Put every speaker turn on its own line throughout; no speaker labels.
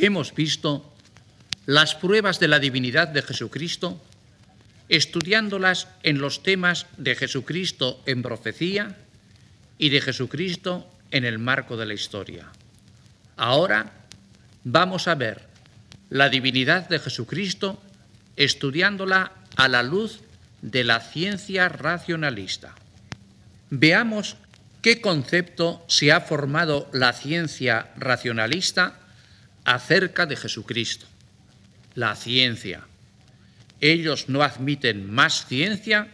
hemos visto las pruebas de la divinidad de Jesucristo, estudiándolas en los temas de Jesucristo en profecía y de Jesucristo en el marco de la historia. Ahora vamos a ver la divinidad de Jesucristo estudiándola a la luz de la ciencia racionalista. Veamos qué concepto se ha formado la ciencia racionalista acerca de Jesucristo. La ciencia. Ellos no admiten más ciencia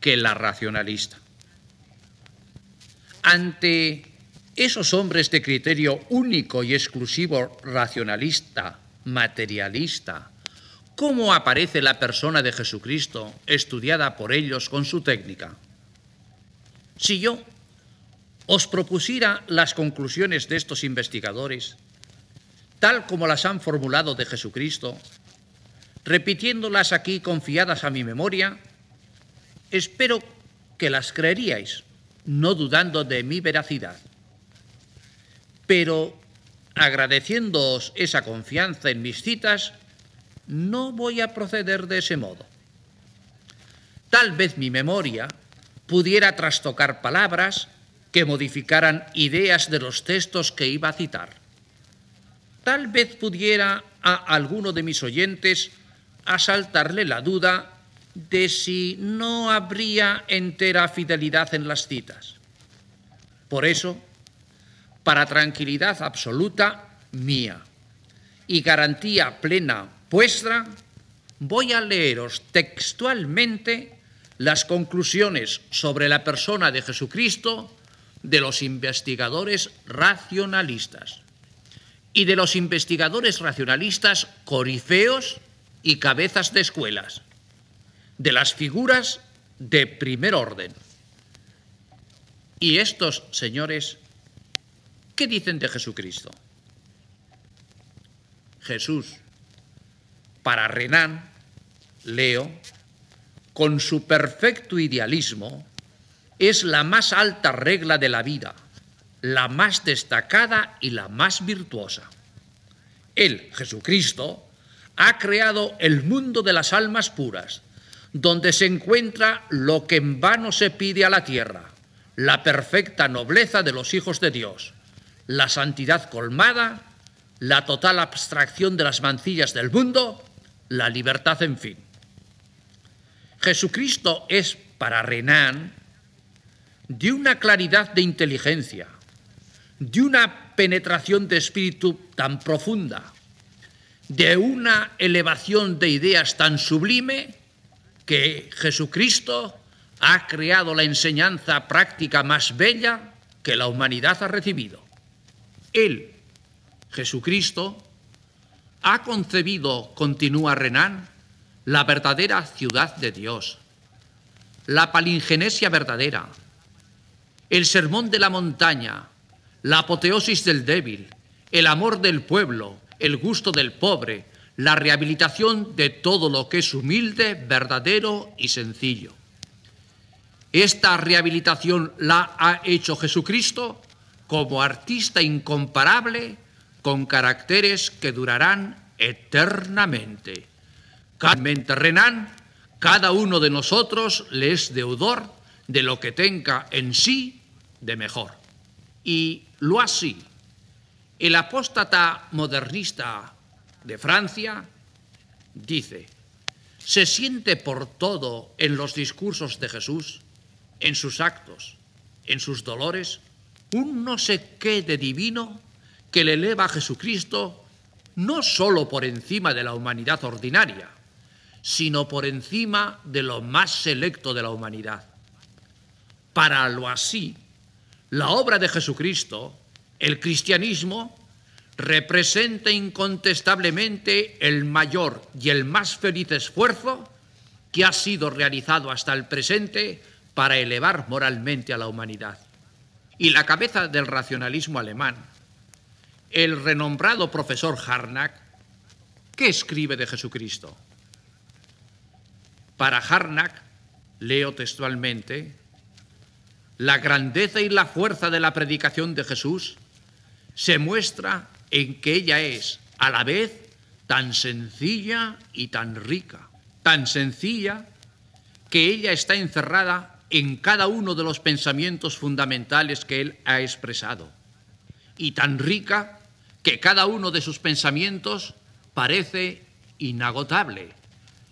que la racionalista. Ante esos hombres de criterio único y exclusivo racionalista, materialista, ¿cómo aparece la persona de Jesucristo estudiada por ellos con su técnica? Si yo os propusiera las conclusiones de estos investigadores, tal como las han formulado de Jesucristo, repitiéndolas aquí confiadas a mi memoria, espero que las creeríais, no dudando de mi veracidad. Pero agradeciéndoos esa confianza en mis citas, no voy a proceder de ese modo. Tal vez mi memoria pudiera trastocar palabras que modificaran ideas de los textos que iba a citar tal vez pudiera a alguno de mis oyentes asaltarle la duda de si no habría entera fidelidad en las citas. Por eso, para tranquilidad absoluta mía y garantía plena vuestra, voy a leeros textualmente las conclusiones sobre la persona de Jesucristo de los investigadores racionalistas y de los investigadores racionalistas corifeos y cabezas de escuelas, de las figuras de primer orden. Y estos señores, ¿qué dicen de Jesucristo? Jesús, para Renan, Leo, con su perfecto idealismo, es la más alta regla de la vida la más destacada y la más virtuosa. Él, Jesucristo, ha creado el mundo de las almas puras, donde se encuentra lo que en vano se pide a la tierra, la perfecta nobleza de los hijos de Dios, la santidad colmada, la total abstracción de las mancillas del mundo, la libertad en fin. Jesucristo es para Renan de una claridad de inteligencia, de una penetración de espíritu tan profunda, de una elevación de ideas tan sublime, que Jesucristo ha creado la enseñanza práctica más bella que la humanidad ha recibido. Él, Jesucristo, ha concebido, continúa Renan, la verdadera ciudad de Dios, la palingenesia verdadera, el sermón de la montaña, la apoteosis del débil, el amor del pueblo, el gusto del pobre, la rehabilitación de todo lo que es humilde, verdadero y sencillo. Esta rehabilitación la ha hecho Jesucristo como artista incomparable con caracteres que durarán eternamente. Carmente Renan, cada uno de nosotros le es deudor de lo que tenga en sí de mejor. Y lo así, el apóstata modernista de Francia dice, se siente por todo en los discursos de Jesús, en sus actos, en sus dolores, un no sé qué de divino que le eleva a Jesucristo no sólo por encima de la humanidad ordinaria, sino por encima de lo más selecto de la humanidad. Para lo así, la obra de Jesucristo, el cristianismo, representa incontestablemente el mayor y el más feliz esfuerzo que ha sido realizado hasta el presente para elevar moralmente a la humanidad. Y la cabeza del racionalismo alemán, el renombrado profesor Harnack, ¿qué escribe de Jesucristo? Para Harnack, leo textualmente, la grandeza y la fuerza de la predicación de Jesús se muestra en que ella es, a la vez tan sencilla y tan rica, tan sencilla que ella está encerrada en cada uno de los pensamientos fundamentales que él ha expresado, y tan rica que cada uno de sus pensamientos parece inagotable,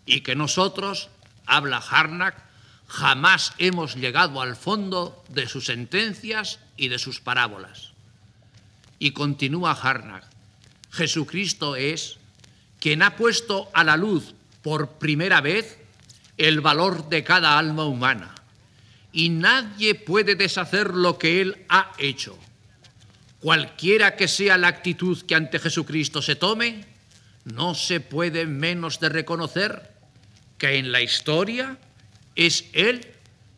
y que nosotros, habla Harnack, jamás hemos llegado al fondo de sus sentencias y de sus parábolas. Y continúa Harnack, Jesucristo es quien ha puesto a la luz por primera vez el valor de cada alma humana. Y nadie puede deshacer lo que Él ha hecho. Cualquiera que sea la actitud que ante Jesucristo se tome, no se puede menos de reconocer que en la historia es Él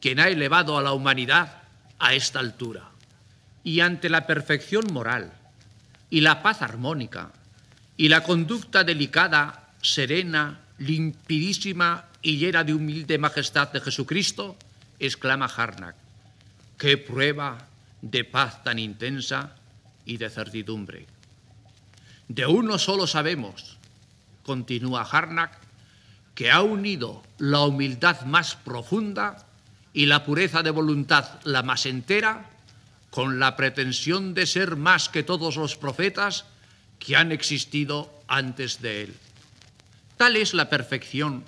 quien ha elevado a la humanidad a esta altura. Y ante la perfección moral y la paz armónica y la conducta delicada, serena, limpidísima y llena de humilde majestad de Jesucristo, exclama Harnack, qué prueba de paz tan intensa y de certidumbre. De uno solo sabemos, continúa Harnack, que ha unido la humildad más profunda y la pureza de voluntad la más entera con la pretensión de ser más que todos los profetas que han existido antes de él. Tal es la perfección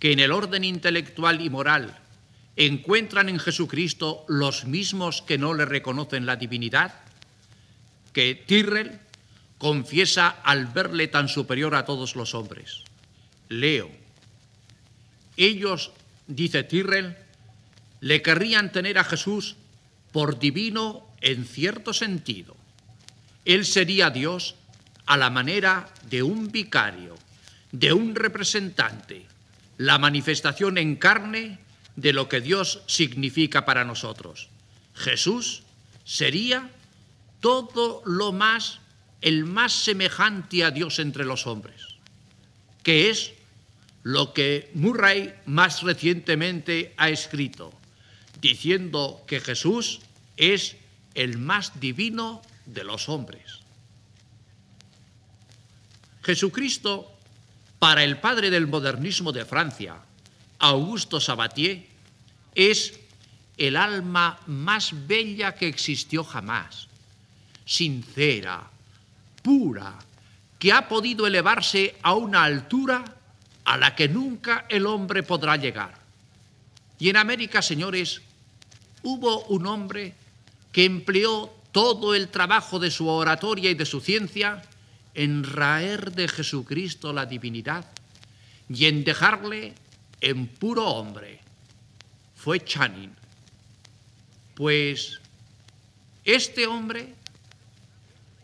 que en el orden intelectual y moral encuentran en Jesucristo los mismos que no le reconocen la divinidad, que Tyrrell confiesa al verle tan superior a todos los hombres. Leo, ellos, dice Tyrrell, le querrían tener a Jesús por divino en cierto sentido. Él sería Dios a la manera de un vicario, de un representante, la manifestación en carne de lo que Dios significa para nosotros. Jesús sería todo lo más, el más semejante a Dios entre los hombres, que es lo que Murray más recientemente ha escrito, diciendo que Jesús es el más divino de los hombres. Jesucristo, para el padre del modernismo de Francia, Augusto Sabatier, es el alma más bella que existió jamás, sincera, pura, que ha podido elevarse a una altura a la que nunca el hombre podrá llegar. Y en América, señores, hubo un hombre que empleó todo el trabajo de su oratoria y de su ciencia en raer de Jesucristo la divinidad y en dejarle en puro hombre. Fue Channing. Pues este hombre,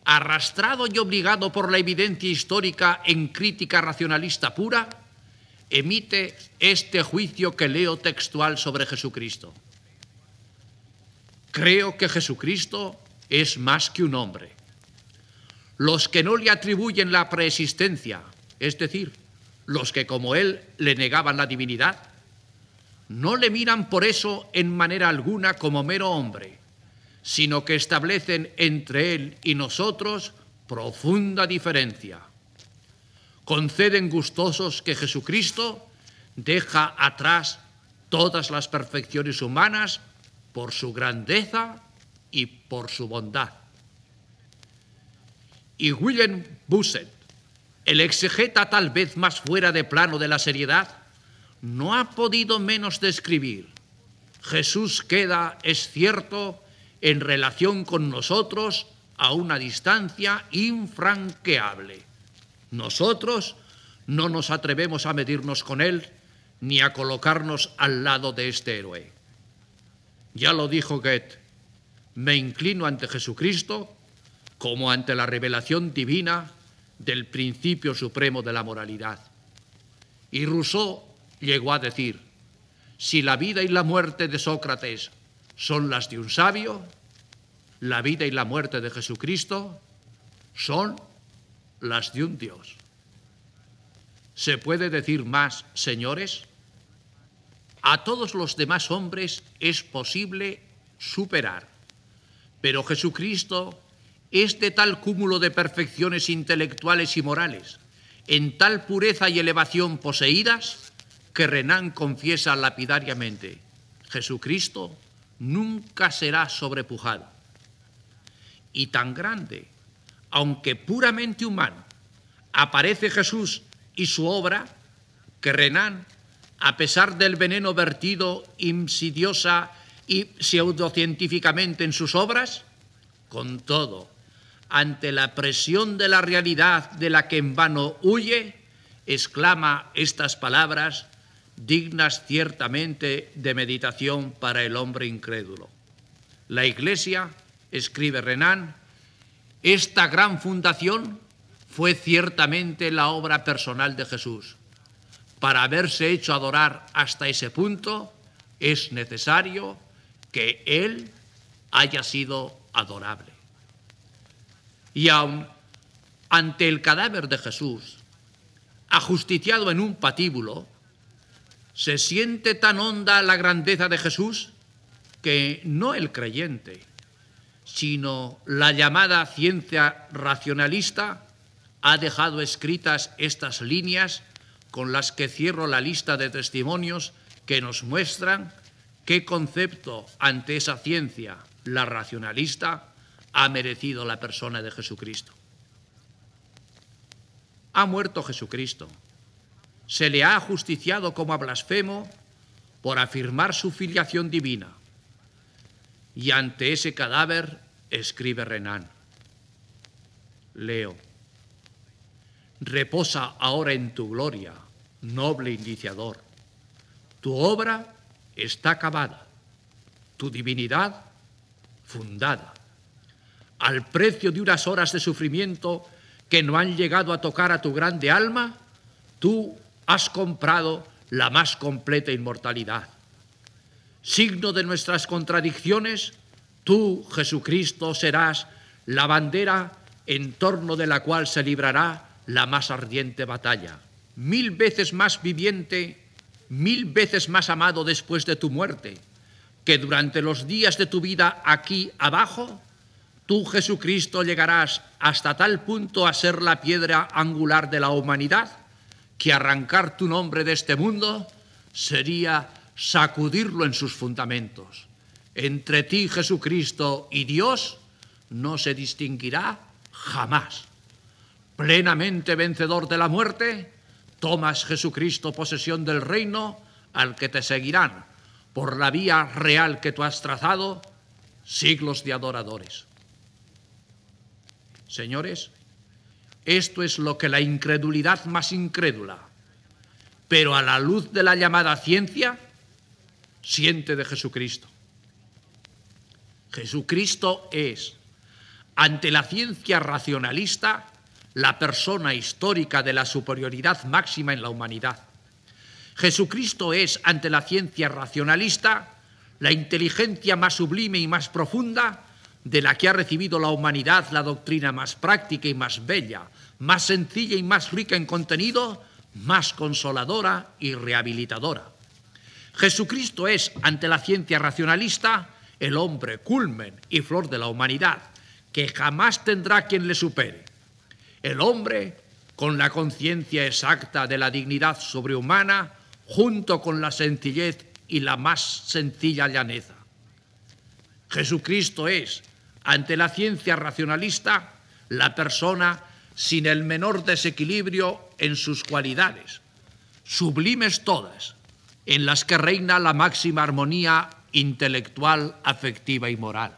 arrastrado y obligado por la evidencia histórica en crítica racionalista pura, emite este juicio que leo textual sobre Jesucristo. Creo que Jesucristo es más que un hombre los que no le atribuyen la preexistencia, es decir, los que como él le negaban la divinidad, no le miran por eso en manera alguna como mero hombre, sino que establecen entre él y nosotros profunda diferencia. Conceden gustosos que Jesucristo deja atrás todas las perfecciones humanas por su grandeza y por su bondad y William Busset, el exegeta tal vez más fuera de plano de la seriedad, no ha podido menos describir. Jesús queda, es cierto, en relación con nosotros a una distancia infranqueable. Nosotros no nos atrevemos a medirnos con Él ni a colocarnos al lado de este héroe. Ya lo dijo Goethe, me inclino ante Jesucristo como ante la revelación divina del principio supremo de la moralidad. Y Rousseau llegó a decir, si la vida y la muerte de Sócrates son las de un sabio, la vida y la muerte de Jesucristo son las de un Dios. ¿Se puede decir más, señores? A todos los demás hombres es posible superar, pero Jesucristo es de tal cúmulo de perfecciones intelectuales y morales, en tal pureza y elevación poseídas, que Renan confiesa lapidariamente, Jesucristo nunca será sobrepujado. Y tan grande, aunque puramente humano, aparece Jesús y su obra, que Renan, a pesar del veneno vertido insidiosa y pseudocientíficamente en sus obras, con todo, ante la presión de la realidad de la que en vano huye, exclama estas palabras dignas ciertamente de meditación para el hombre incrédulo. La Iglesia, escribe Renan, esta gran fundación fue ciertamente la obra personal de Jesús. Para haberse hecho adorar hasta ese punto, es necesario que Él haya sido adorable. Y aun ante el cadáver de Jesús, ajusticiado en un patíbulo, se siente tan honda la grandeza de Jesús que no el creyente, sino la llamada ciencia racionalista ha dejado escritas estas líneas con las que cierro la lista de testimonios que nos muestran qué concepto ante esa ciencia, la racionalista, ha merecido la persona de Jesucristo. Ha muerto Jesucristo. Se le ha justiciado como a blasfemo por afirmar su filiación divina. Y ante ese cadáver escribe Renan. Leo. Reposa ahora en tu gloria, noble indiciador. Tu obra está acabada, tu divinidad fundada al precio de unas horas de sufrimiento que no han llegado a tocar a tu grande alma, tú has comprado la más completa inmortalidad. Signo de nuestras contradicciones, tú, Jesucristo, serás la bandera en torno de la cual se librará la más ardiente batalla. Mil veces más viviente, mil veces más amado después de tu muerte, que durante los días de tu vida aquí abajo, tú Jesucristo llegarás hasta tal punto a ser la piedra angular de la humanidad que arrancar tu nombre de este mundo sería sacudirlo en sus fundamentos. Entre ti, Jesucristo, y Dios no se distinguirá jamás. Plenamente vencedor de la muerte, tomas Jesucristo posesión del reino al que te seguirán por la vía real que tú has trazado siglos de adoradores. Señores, esto es lo que la incredulidad más incrédula, pero a la luz de la llamada ciencia, siente de Jesucristo. Jesucristo es, ante la ciencia racionalista, la persona histórica de la superioridad máxima en la humanidad. Jesucristo es, ante la ciencia racionalista, la inteligencia más sublime y más profunda de la que ha recibido la humanidad la doctrina más práctica y más bella, más sencilla y más rica en contenido, más consoladora y rehabilitadora. Jesucristo es, ante la ciencia racionalista, el hombre culmen y flor de la humanidad, que jamás tendrá quien le supere. El hombre con la conciencia exacta de la dignidad sobrehumana, junto con la sencillez y la más sencilla llaneza. Jesucristo es, ante la ciencia racionalista, la persona sin el menor desequilibrio en sus cualidades, sublimes todas, en las que reina la máxima armonía intelectual, afectiva y moral.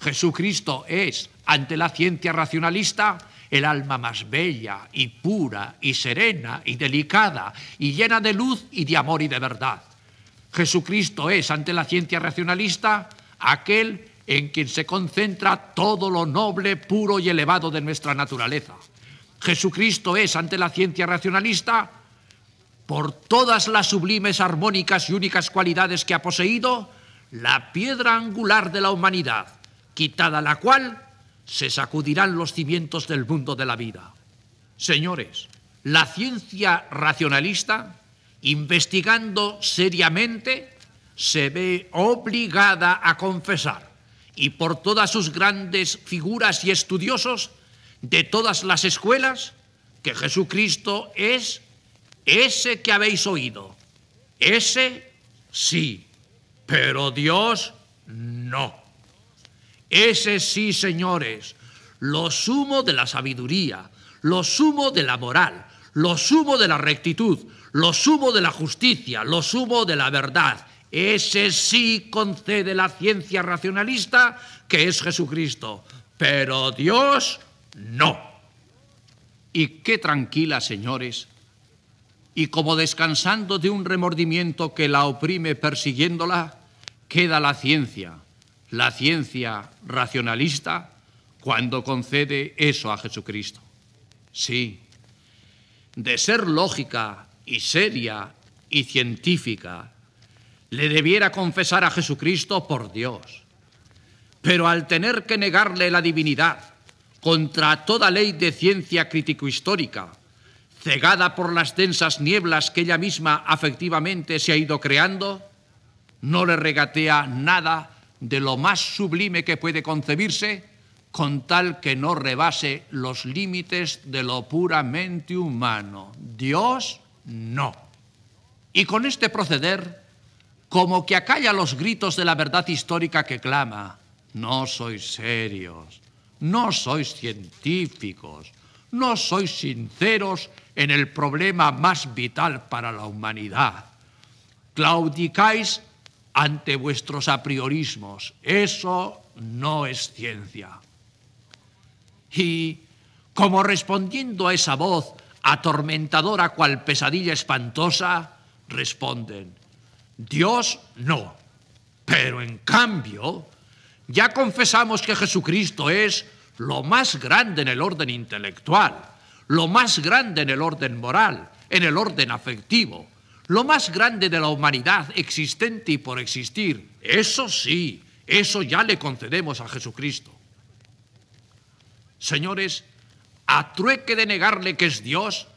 Jesucristo es, ante la ciencia racionalista, el alma más bella y pura y serena y delicada y llena de luz y de amor y de verdad. Jesucristo es, ante la ciencia racionalista, aquel en quien se concentra todo lo noble, puro y elevado de nuestra naturaleza. Jesucristo es, ante la ciencia racionalista, por todas las sublimes, armónicas y únicas cualidades que ha poseído, la piedra angular de la humanidad, quitada la cual se sacudirán los cimientos del mundo de la vida. Señores, la ciencia racionalista, investigando seriamente, se ve obligada a confesar y por todas sus grandes figuras y estudiosos de todas las escuelas que Jesucristo es ese que habéis oído. Ese sí, pero Dios no. Ese sí, señores, lo sumo de la sabiduría, lo sumo de la moral, lo sumo de la rectitud, lo sumo de la justicia, lo sumo de la verdad. Ese sí concede la ciencia racionalista que es Jesucristo, pero Dios no. Y qué tranquila, señores, y como descansando de un remordimiento que la oprime persiguiéndola, queda la ciencia, la ciencia racionalista, cuando concede eso a Jesucristo. Sí, de ser lógica y seria y científica, le debiera confesar a Jesucristo por Dios. Pero al tener que negarle la divinidad contra toda ley de ciencia crítico-histórica, cegada por las densas nieblas que ella misma afectivamente se ha ido creando, no le regatea nada de lo más sublime que puede concebirse, con tal que no rebase los límites de lo puramente humano. Dios no. Y con este proceder, como que acalla los gritos de la verdad histórica que clama, no sois serios, no sois científicos, no sois sinceros en el problema más vital para la humanidad. Claudicáis ante vuestros apriorismos. Eso no es ciencia. Y como respondiendo a esa voz atormentadora cual pesadilla espantosa, responden, Dios no. Pero en cambio, ya confesamos que Jesucristo es lo más grande en el orden intelectual, lo más grande en el orden moral, en el orden afectivo, lo más grande de la humanidad existente y por existir. Eso sí, eso ya le concedemos a Jesucristo. Señores, a trueque de negarle que es Dios,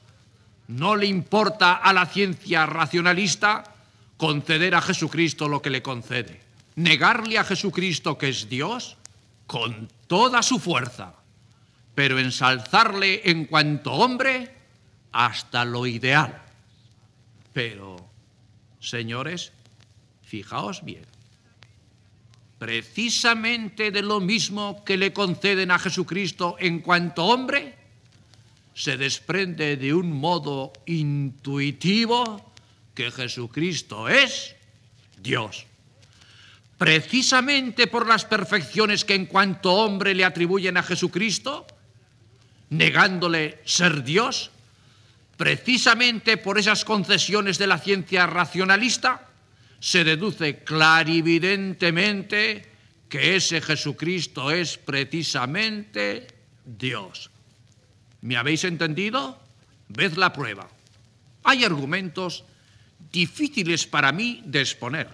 no le importa a la ciencia racionalista conceder a Jesucristo lo que le concede. Negarle a Jesucristo que es Dios con toda su fuerza, pero ensalzarle en cuanto hombre hasta lo ideal. Pero, señores, fijaos bien, precisamente de lo mismo que le conceden a Jesucristo en cuanto hombre, se desprende de un modo intuitivo que Jesucristo es Dios. Precisamente por las perfecciones que en cuanto hombre le atribuyen a Jesucristo, negándole ser Dios, precisamente por esas concesiones de la ciencia racionalista, se deduce clarividentemente que ese Jesucristo es precisamente Dios. ¿Me habéis entendido? Ved la prueba. Hay argumentos difíciles para mí de exponer,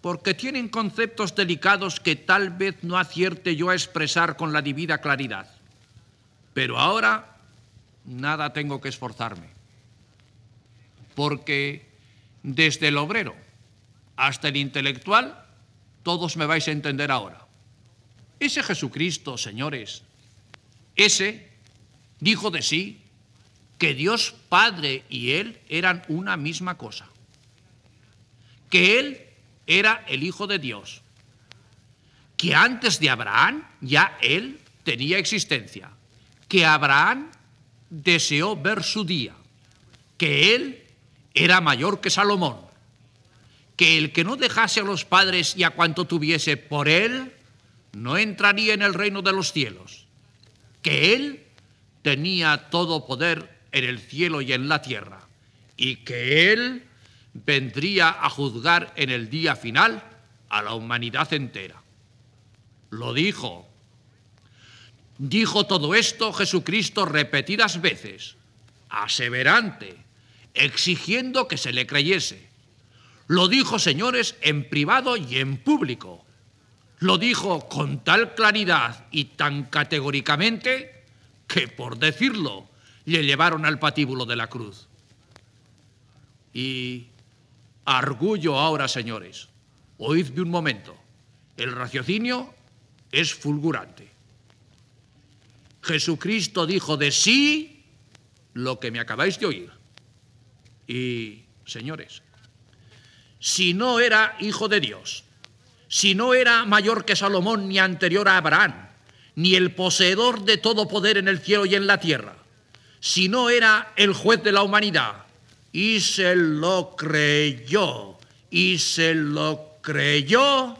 porque tienen conceptos delicados que tal vez no acierte yo a expresar con la debida claridad. Pero ahora nada tengo que esforzarme, porque desde el obrero hasta el intelectual, todos me vais a entender ahora. Ese Jesucristo, señores, ese dijo de sí que Dios Padre y Él eran una misma cosa, que Él era el Hijo de Dios, que antes de Abraham ya Él tenía existencia, que Abraham deseó ver su día, que él era mayor que Salomón, que el que no dejase a los padres y a cuanto tuviese por él, no entraría en el reino de los cielos, que él tenía todo poder en el cielo y en la tierra, y que él vendría a juzgar en el día final a la humanidad entera. Lo dijo Dijo todo esto Jesucristo repetidas veces, aseverante, exigiendo que se le creyese. Lo dijo, señores, en privado y en público. Lo dijo con tal claridad y tan categóricamente que, por decirlo, le llevaron al patíbulo de la cruz. Y argullo ahora, señores, oídme un momento. El raciocinio es fulgurante. Jesucristo dijo de sí lo que me acabáis de oír. Y, señores, si no era hijo de Dios, si no era mayor que Salomón ni anterior a Abraham, ni el poseedor de todo poder en el cielo y en la tierra, si no era el juez de la humanidad, y se lo creyó, y se lo creyó,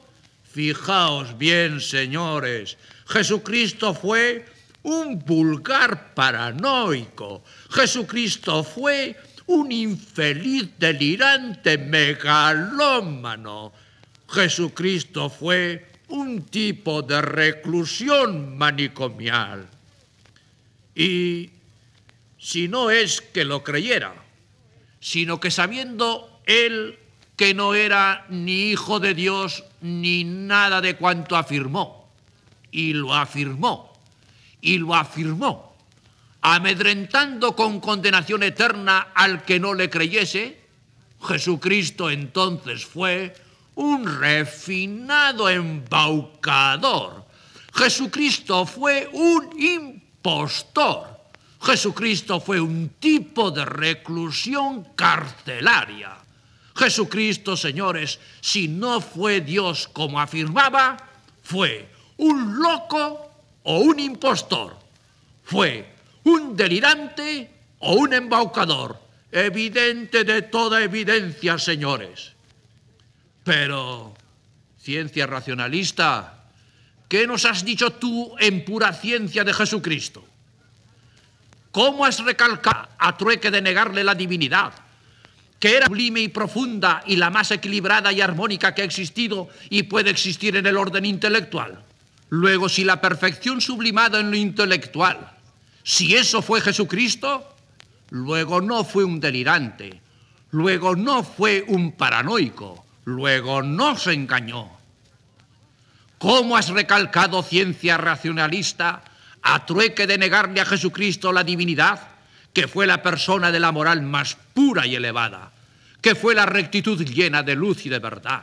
fijaos bien, señores, Jesucristo fue un vulgar paranoico, Jesucristo fue un infeliz delirante megalómano, Jesucristo fue un tipo de reclusión manicomial. Y si no es que lo creyera, sino que sabiendo él que no era ni hijo de Dios ni nada de cuanto afirmó, y lo afirmó, y lo afirmó, amedrentando con condenación eterna al que no le creyese, Jesucristo entonces fue un refinado embaucador. Jesucristo fue un impostor. Jesucristo fue un tipo de reclusión carcelaria. Jesucristo, señores, si no fue Dios como afirmaba, fue un loco o un impostor. Fue un delirante o un embaucador. Evidente de toda evidencia, señores. Pero, ciencia racionalista, ¿qué nos has dicho tú en pura ciencia de Jesucristo? ¿Cómo has recalcado a trueque de negarle la divinidad? que era sublime y profunda y la más equilibrada y armónica que ha existido y puede existir en el orden intelectual. Luego, si la perfección sublimada en lo intelectual, si eso fue Jesucristo, luego no fue un delirante, luego no fue un paranoico, luego no se engañó. ¿Cómo has recalcado ciencia racionalista a trueque de negarle a Jesucristo la divinidad, que fue la persona de la moral más pura y elevada, que fue la rectitud llena de luz y de verdad?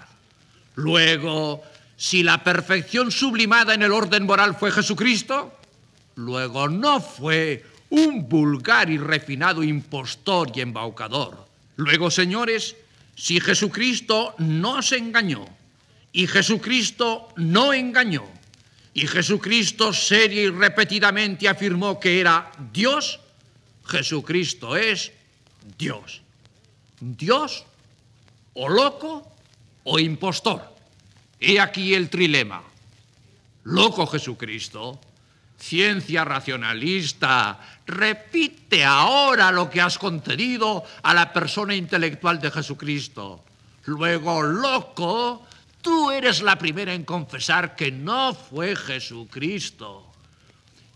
Luego, si la perfección sublimada en el orden moral fue Jesucristo, luego no fue un vulgar y refinado impostor y embaucador. Luego, señores, si Jesucristo no se engañó y Jesucristo no engañó y Jesucristo seria y repetidamente afirmó que era Dios, Jesucristo es Dios. Dios o loco o impostor. He aquí el trilema. Loco Jesucristo, ciencia racionalista, repite ahora lo que has concedido a la persona intelectual de Jesucristo. Luego, loco, tú eres la primera en confesar que no fue Jesucristo.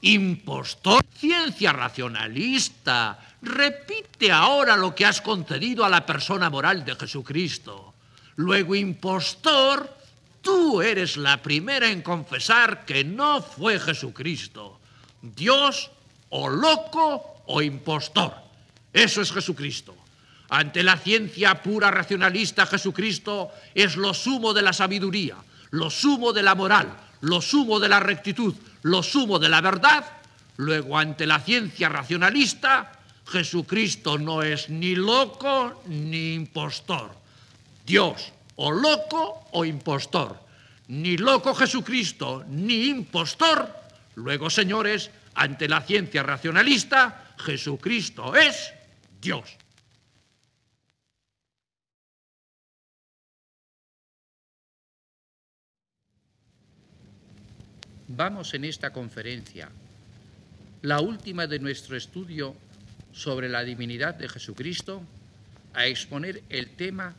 Impostor, ciencia racionalista, repite ahora lo que has concedido a la persona moral de Jesucristo. Luego, impostor, Tú eres la primera en confesar que no fue Jesucristo, Dios o loco o impostor. Eso es Jesucristo. Ante la ciencia pura racionalista, Jesucristo es lo sumo de la sabiduría, lo sumo de la moral, lo sumo de la rectitud, lo sumo de la verdad. Luego, ante la ciencia racionalista, Jesucristo no es ni loco ni impostor. Dios o loco o impostor. Ni loco Jesucristo, ni impostor. Luego, señores, ante la ciencia racionalista, Jesucristo es Dios.
Vamos en esta conferencia, la última de nuestro estudio sobre la divinidad de Jesucristo, a exponer el tema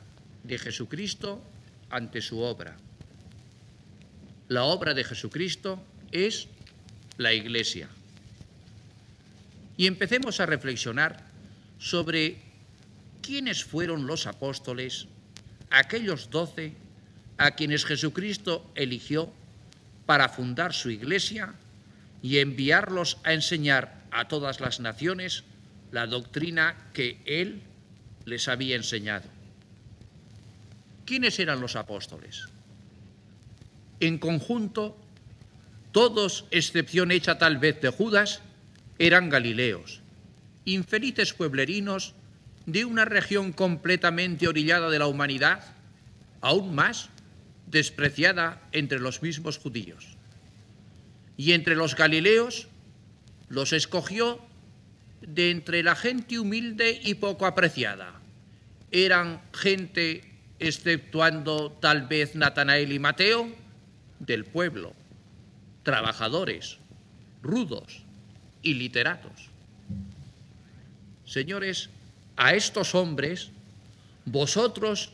de Jesucristo ante su obra. La obra de Jesucristo es la Iglesia. Y empecemos a reflexionar sobre quiénes fueron los apóstoles, aquellos doce a quienes Jesucristo eligió para fundar su iglesia y enviarlos a enseñar a todas las naciones la doctrina que Él les había enseñado. ¿Quiénes eran los apóstoles? En conjunto
todos, excepción hecha tal vez de Judas, eran galileos, infelices pueblerinos de una región completamente orillada de la humanidad, aún más despreciada entre los mismos judíos. Y entre los galileos los escogió de entre la gente humilde y poco apreciada. Eran gente, exceptuando tal vez Natanael y Mateo, del pueblo, trabajadores, rudos y literatos. Señores, a estos hombres vosotros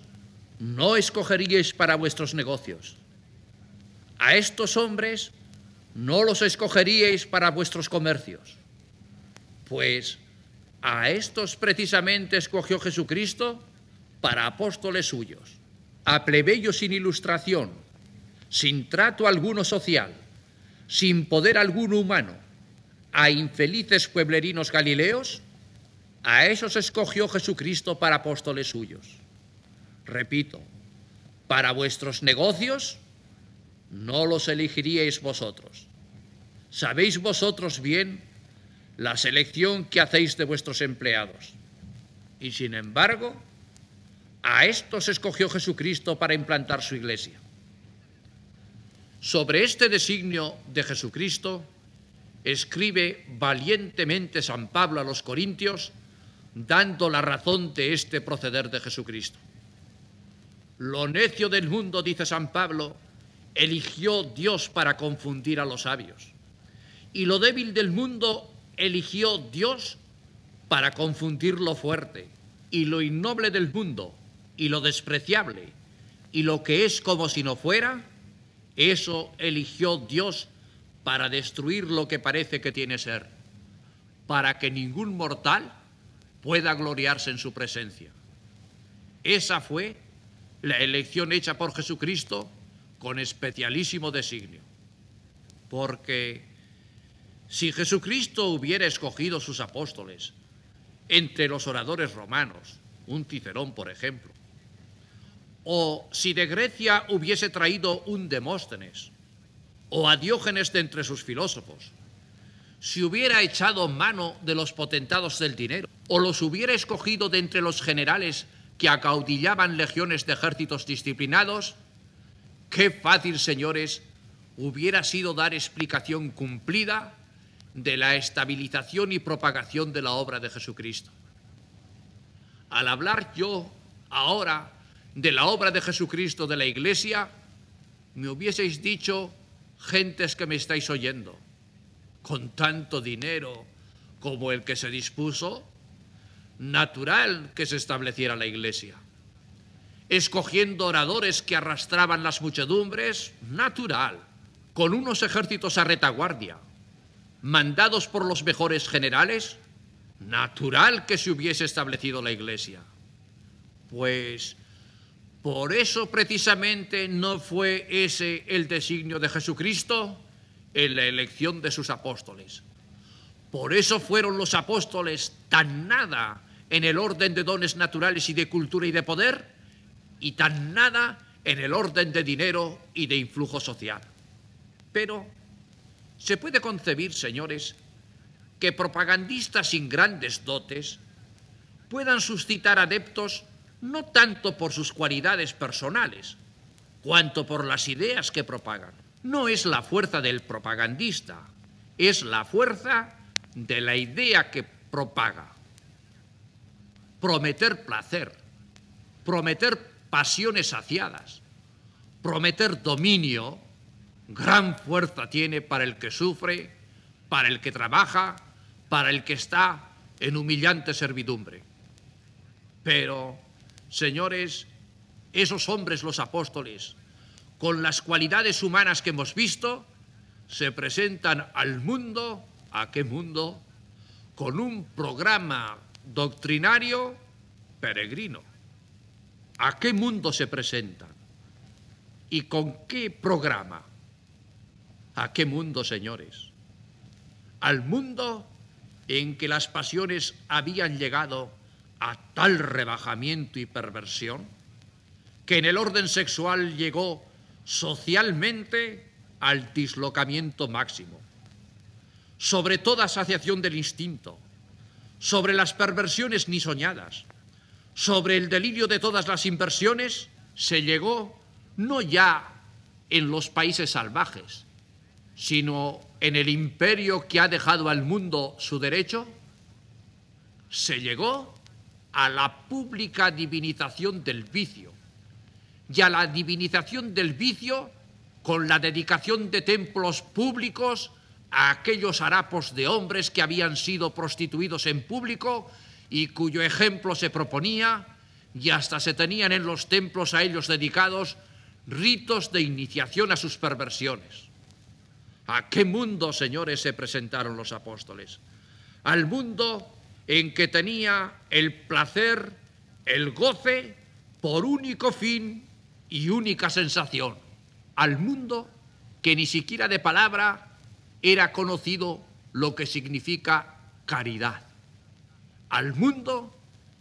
no escogeríais para vuestros negocios. A estos hombres no los escogeríais para vuestros comercios. Pues a estos precisamente escogió Jesucristo para apóstoles suyos, a plebeyos sin ilustración, sin trato alguno social, sin poder alguno humano, a infelices pueblerinos galileos, a esos escogió Jesucristo para apóstoles suyos. Repito, para vuestros negocios no los elegiríais vosotros. Sabéis vosotros bien la selección que hacéis de vuestros empleados. Y sin embargo, a estos escogió Jesucristo para implantar su iglesia. Sobre este designio de Jesucristo escribe valientemente San Pablo a los Corintios, dando la razón de este proceder de Jesucristo. Lo necio del mundo, dice San Pablo, eligió Dios para confundir a los sabios. Y lo débil del mundo eligió Dios para confundir lo fuerte. Y lo innoble del mundo, y lo despreciable, y lo que es como si no fuera, eso eligió Dios para destruir lo que parece que tiene ser, para que ningún mortal pueda gloriarse en su presencia. Esa fue la elección hecha por Jesucristo con especialísimo designio. Porque si Jesucristo hubiera escogido sus apóstoles entre los oradores romanos, un Cicerón por ejemplo, o si de Grecia hubiese traído un Demóstenes, o a Diógenes de entre sus filósofos, si hubiera echado mano de los potentados del dinero, o los hubiera escogido de entre los generales que acaudillaban legiones de ejércitos disciplinados, qué fácil, señores, hubiera sido dar explicación cumplida de la estabilización y propagación de la obra de Jesucristo. Al hablar yo ahora de la obra de Jesucristo de la Iglesia, me hubieseis dicho, gentes que me estáis oyendo, con tanto dinero como el que se dispuso, natural que se estableciera la Iglesia. Escogiendo oradores que arrastraban las muchedumbres, natural, con unos ejércitos a retaguardia, mandados por los mejores generales, natural que se hubiese establecido la Iglesia. Pues por eso precisamente no fue ese el designio de Jesucristo en la elección de sus apóstoles. Por eso fueron los apóstoles tan nada en el orden de dones naturales y de cultura y de poder y tan nada en el orden de dinero y de influjo social. Pero se puede concebir, señores, que propagandistas sin grandes dotes puedan suscitar adeptos no tanto por sus cualidades personales, cuanto por las ideas que propagan. No es la fuerza del propagandista, es la fuerza de la idea que propaga. Prometer placer, prometer pasiones saciadas, prometer dominio, gran fuerza tiene para el que sufre, para el que trabaja, para el que está en humillante servidumbre. Pero señores, esos hombres los apóstoles, con las cualidades humanas que hemos visto, se presentan al mundo, ¿a qué mundo? Con un programa doctrinario peregrino. ¿A qué mundo se presentan? ¿Y con qué programa? ¿A qué mundo, señores? Al mundo en que las pasiones habían llegado a tal rebajamiento y perversión que en el orden sexual llegó socialmente al dislocamiento máximo, sobre toda asociación del instinto, sobre las perversiones ni soñadas, sobre el delirio de todas las inversiones, se llegó no ya en los países salvajes, sino en el imperio que ha dejado al mundo su derecho, se llegó a la pública divinización del vicio y a la divinización del vicio con la dedicación de templos públicos a aquellos harapos de hombres que habían sido prostituidos en público y cuyo ejemplo se proponía y hasta se tenían en los templos a ellos dedicados ritos de iniciación a sus perversiones. ¿A qué mundo, señores, se presentaron los apóstoles? Al mundo en que tenía el placer, el goce, por único fin y única sensación. Al mundo que ni siquiera de palabra era conocido lo que significa caridad. Al mundo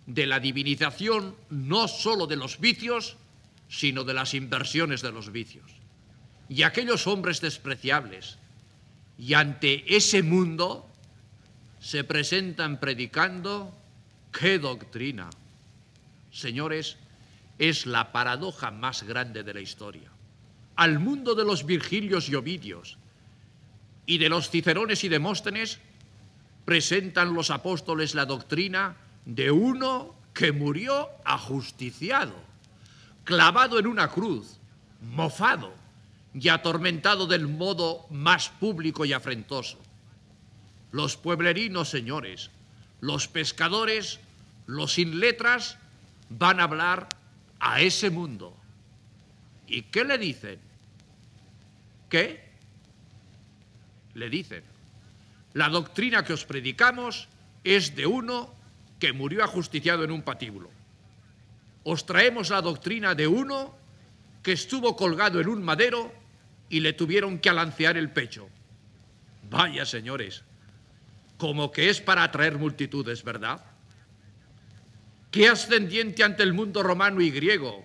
de la divinización no sólo de los vicios, sino de las inversiones de los vicios. Y aquellos hombres despreciables, y ante ese mundo se presentan predicando qué doctrina. Señores, es la paradoja más grande de la historia. Al mundo de los Virgilios y Ovidios y de los Cicerones y Demóstenes presentan los apóstoles la doctrina de uno que murió ajusticiado, clavado en una cruz, mofado y atormentado del modo más público y afrentoso. Los pueblerinos, señores, los pescadores, los sin letras, van a hablar a ese mundo. ¿Y qué le dicen? ¿Qué? Le dicen, la doctrina que os predicamos es de uno que murió ajusticiado en un patíbulo. Os traemos la doctrina de uno que estuvo colgado en un madero y le tuvieron que alancear el pecho. Vaya, señores, como que es para atraer multitudes, ¿verdad? ¿Qué ascendiente ante el mundo romano y griego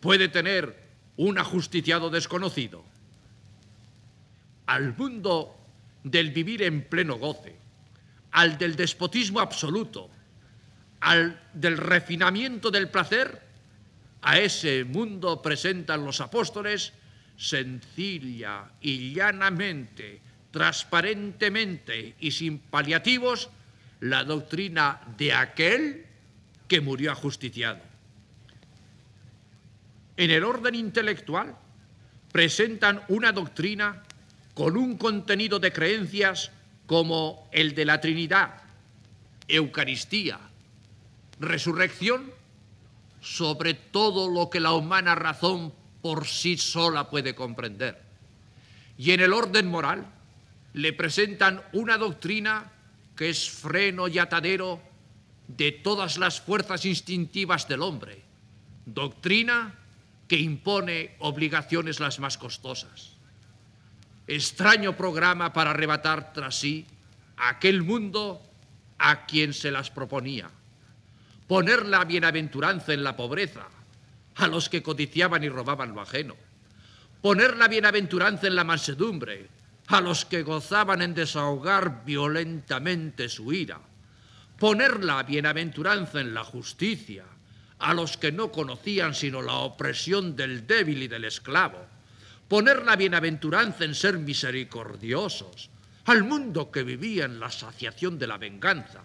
puede tener un ajusticiado desconocido? Al mundo del vivir en pleno goce, al del despotismo absoluto, al del refinamiento del placer, a ese mundo presentan los apóstoles sencilla y llanamente, transparentemente y sin paliativos la doctrina de aquel que murió ajusticiado. En el orden intelectual presentan una doctrina con un contenido de creencias como el de la Trinidad, Eucaristía, resurrección sobre todo lo que la humana razón por sí sola puede comprender. Y en el orden moral le presentan una doctrina que es freno y atadero de todas las fuerzas instintivas del hombre, doctrina que impone obligaciones las más costosas. Extraño programa para arrebatar tras sí aquel mundo a quien se las proponía. Poner la bienaventuranza en la pobreza, a los que codiciaban y robaban lo ajeno, poner la bienaventuranza en la mansedumbre, a los que gozaban en desahogar violentamente su ira, poner la bienaventuranza en la justicia, a los que no conocían sino la opresión del débil y del esclavo, poner la bienaventuranza en ser misericordiosos, al mundo que vivía en la saciación de la venganza,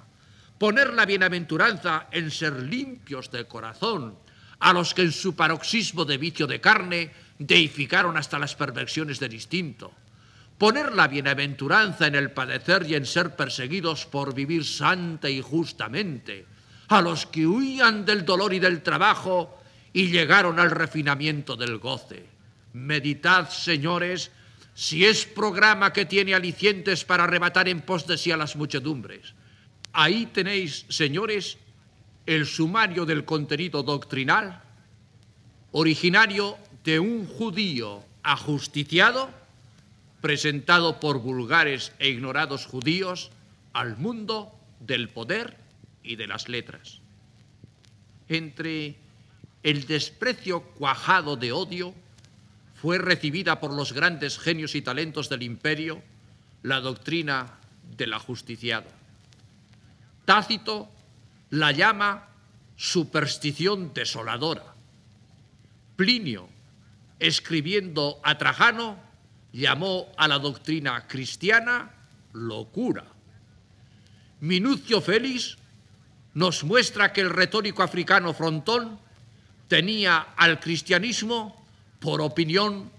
poner la bienaventuranza en ser limpios de corazón, a los que en su paroxismo de vicio de carne deificaron hasta las perversiones del instinto, poner la bienaventuranza en el padecer y en ser perseguidos por vivir santa y justamente, a los que huían del dolor y del trabajo y llegaron al refinamiento del goce. Meditad, señores, si es programa que tiene alicientes para arrebatar en pos de sí a las muchedumbres Ahí tenéis, señores, el sumario del contenido doctrinal originario de un judío ajusticiado presentado por vulgares e ignorados judíos al mundo del poder y de las letras. Entre el desprecio cuajado de odio fue recibida por los grandes genios y talentos del imperio la doctrina del ajusticiado. Tácito la llama superstición desoladora. Plinio, escribiendo a Trajano, llamó a la doctrina cristiana locura. Minucio Félix nos muestra que el retórico africano Frontón tenía al cristianismo por opinión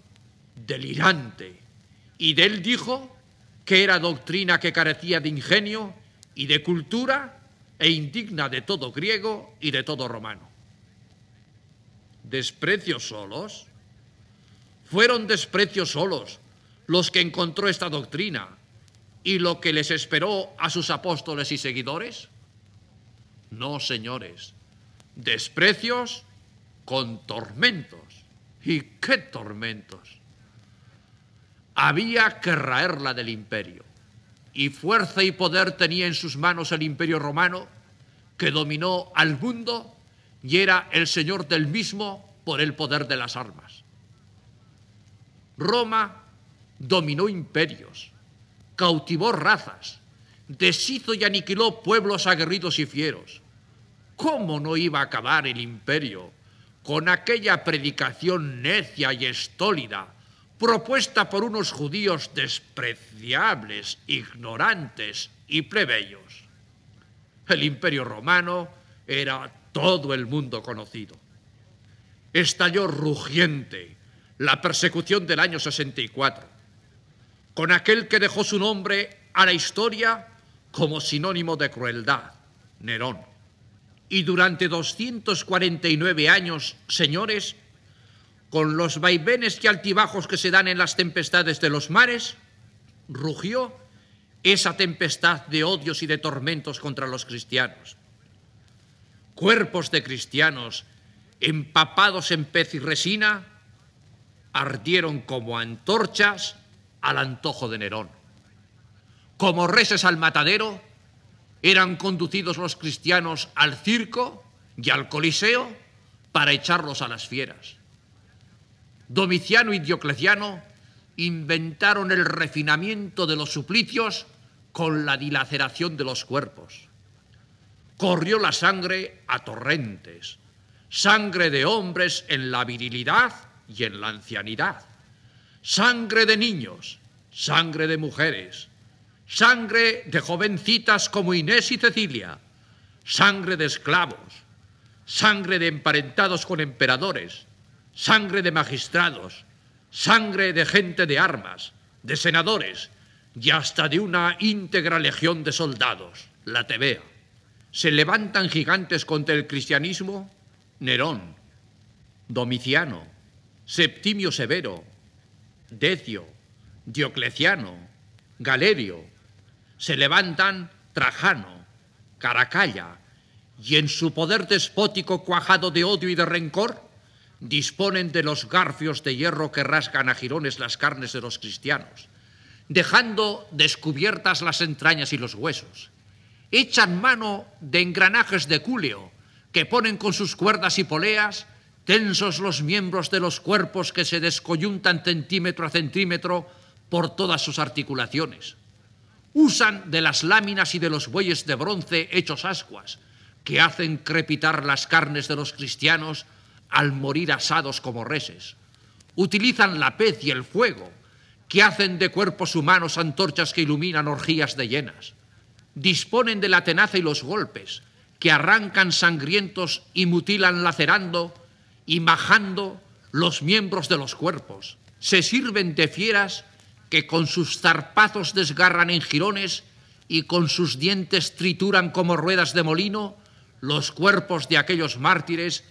delirante y de él dijo que era doctrina que carecía de ingenio y de cultura e indigna de todo griego y de todo romano. ¿Desprecios solos? Fueron desprecios solos los que encontró esta doctrina y lo que les esperó a sus apóstoles y seguidores? No, señores, desprecios con tormentos. ¿Y qué tormentos? Había que raerla del imperio y fuerza y poder tenía en sus manos el imperio romano, que dominó al mundo y era el señor del mismo por el poder de las armas. Roma dominó imperios, cautivó razas, deshizo y aniquiló pueblos aguerridos y fieros. ¿Cómo no iba a acabar el imperio con aquella predicación necia y estólida propuesta por unos judíos despreciables, ignorantes y plebeyos. El imperio romano era todo el mundo conocido. Estalló rugiente la persecución del año 64, con aquel que dejó su nombre a la historia como sinónimo de crueldad, Nerón. Y durante 249 años, señores, con los vaivenes y altibajos que se dan en las tempestades de los mares, rugió esa tempestad de odios y de tormentos contra los cristianos. Cuerpos de cristianos empapados en pez y resina ardieron como antorchas al antojo de Nerón. Como reses al matadero, eran conducidos los cristianos al circo y al coliseo para echarlos a las fieras. Domiciano y Diocleciano inventaron el refinamiento de los suplicios con la dilaceración de los cuerpos. Corrió la sangre a torrentes, sangre de hombres en la virilidad y en la ancianidad, sangre de niños, sangre de mujeres, sangre de jovencitas como Inés y Cecilia, sangre de esclavos, sangre de emparentados con emperadores, sangre de magistrados, sangre de gente de armas, de senadores y hasta de una íntegra legión de soldados, la Tebea. Se levantan gigantes contra el cristianismo Nerón, Domiciano, Septimio Severo, Decio, Diocleciano, Galerio. Se levantan Trajano, Caracalla, y en su poder despótico cuajado de odio y de rencor, disponen de los garfios de hierro que rasgan a jirones las carnes de los cristianos, dejando descubiertas las entrañas y los huesos. Echan mano de engranajes de culeo que ponen con sus cuerdas y poleas tensos los miembros de los cuerpos que se descoyuntan centímetro a centímetro por todas sus articulaciones. Usan de las láminas y de los bueyes de bronce hechos ascuas, que hacen crepitar las carnes de los cristianos al morir asados como reses. Utilizan la pez y el fuego, que hacen de cuerpos humanos antorchas que iluminan orgías de llenas. Disponen de la tenaza y los golpes, que arrancan sangrientos y mutilan lacerando y majando los miembros de los cuerpos. Se sirven de fieras que con sus zarpazos desgarran en jirones y con sus dientes trituran como ruedas de molino los cuerpos de aquellos mártires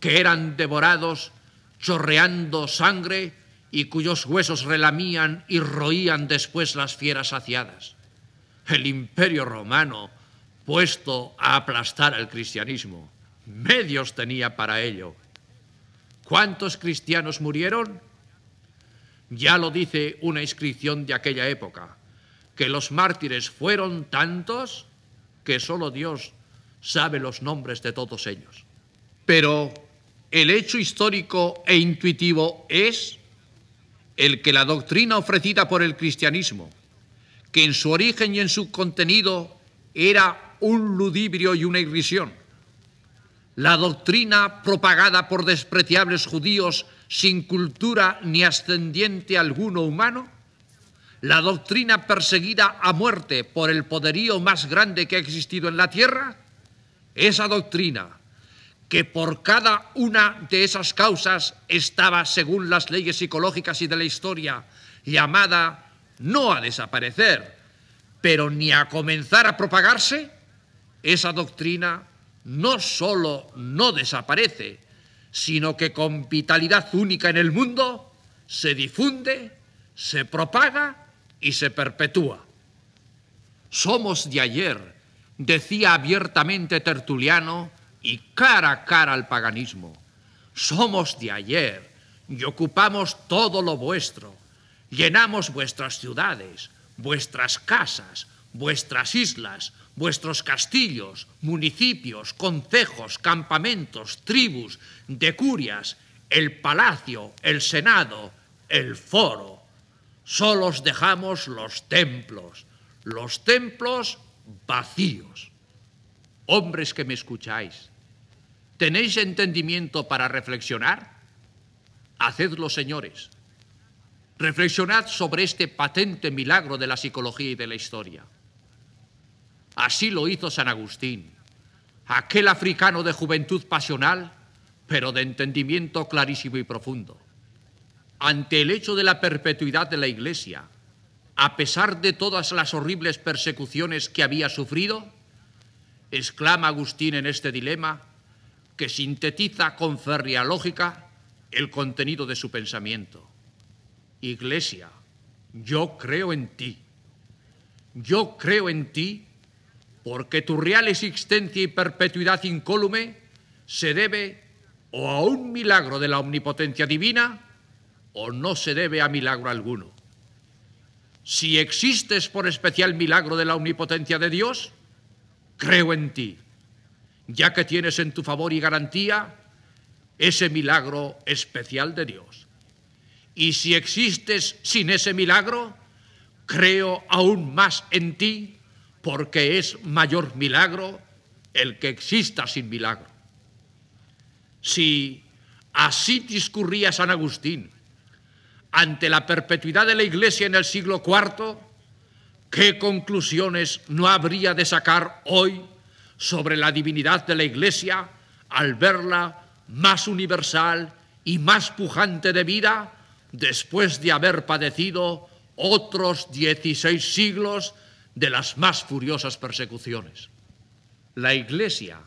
que eran devorados chorreando sangre y cuyos huesos relamían y roían después las fieras saciadas. El imperio romano, puesto a aplastar al cristianismo, medios tenía para ello. ¿Cuántos cristianos murieron? Ya lo dice una inscripción de aquella época, que los mártires fueron tantos que solo Dios sabe los nombres de todos ellos. Pero el hecho histórico e intuitivo es el que la doctrina ofrecida por el cristianismo, que en su origen y en su contenido era un ludibrio y una irrisión, la doctrina propagada por despreciables judíos sin cultura ni ascendiente alguno humano, la doctrina perseguida a muerte por el poderío más grande que ha existido en la tierra, esa doctrina que por cada una de esas causas estaba, según las leyes psicológicas y de la historia, llamada no a desaparecer, pero ni a comenzar a propagarse, esa doctrina no sólo no desaparece, sino que con vitalidad única en el mundo se difunde, se propaga y se perpetúa. Somos de ayer, decía abiertamente Tertuliano, y cara a cara al paganismo. Somos de ayer y ocupamos todo lo vuestro. Llenamos vuestras ciudades, vuestras casas, vuestras islas, vuestros castillos, municipios, concejos, campamentos, tribus, decurias, el palacio, el senado, el foro. Solo os dejamos los templos, los templos vacíos. Hombres que me escucháis, ¿tenéis entendimiento para reflexionar? Hacedlo, señores. Reflexionad sobre este patente milagro de la psicología y de la historia. Así lo hizo San Agustín, aquel africano de juventud pasional, pero de entendimiento clarísimo y profundo. Ante el hecho de la perpetuidad de la Iglesia, a pesar de todas las horribles persecuciones que había sufrido, exclama Agustín en este dilema que sintetiza con férrea lógica el contenido de su pensamiento. Iglesia, yo creo en ti. Yo creo en ti porque tu real existencia y perpetuidad incólume se debe o a un milagro de la omnipotencia divina o no se debe a milagro alguno. Si existes por especial milagro de la omnipotencia de Dios, creo en ti, ya que tienes en tu favor y garantía ese milagro especial de Dios. Y si existes sin ese milagro, creo aún más en ti porque es mayor milagro el que exista sin milagro. Si así discurría San Agustín ante la perpetuidad de la Iglesia en el siglo IV, ¿qué conclusiones no habría de sacar hoy sobre la divinidad de la Iglesia al verla más universal y más pujante de vida después de haber padecido otros 16 siglos de las más furiosas persecuciones. La Iglesia,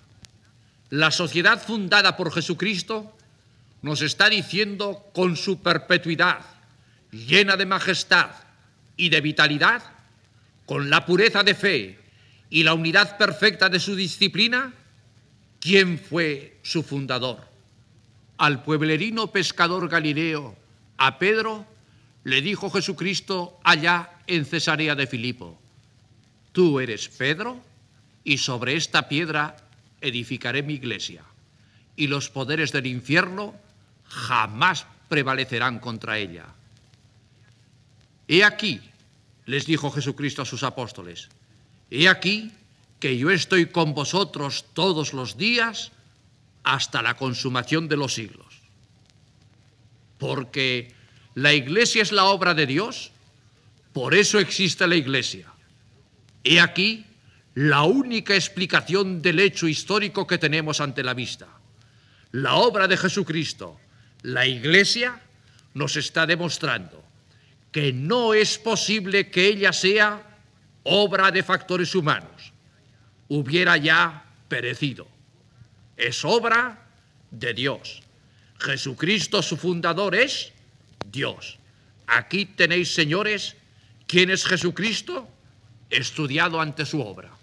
la sociedad fundada por Jesucristo, nos está diciendo con su perpetuidad, llena de majestad y de vitalidad, con la pureza de fe y la unidad perfecta de su disciplina, quién fue su fundador. Al pueblerino pescador Galileo, a Pedro, le dijo Jesucristo allá en Cesarea de Filipo, Tú eres Pedro, y sobre esta piedra edificaré mi iglesia, y los poderes del infierno jamás prevalecerán contra ella. He aquí, les dijo Jesucristo a sus apóstoles, he aquí que yo estoy con vosotros todos los días hasta la consumación de los siglos. Porque la iglesia es la obra de Dios, por eso existe la iglesia. He aquí la única explicación del hecho histórico que tenemos ante la vista. La obra de Jesucristo, la Iglesia, nos está demostrando que no es posible que ella sea obra de factores humanos. Hubiera ya perecido. Es obra de Dios. Jesucristo, su fundador, es Dios. Aquí tenéis, señores, quién es Jesucristo estudiado ante su obra.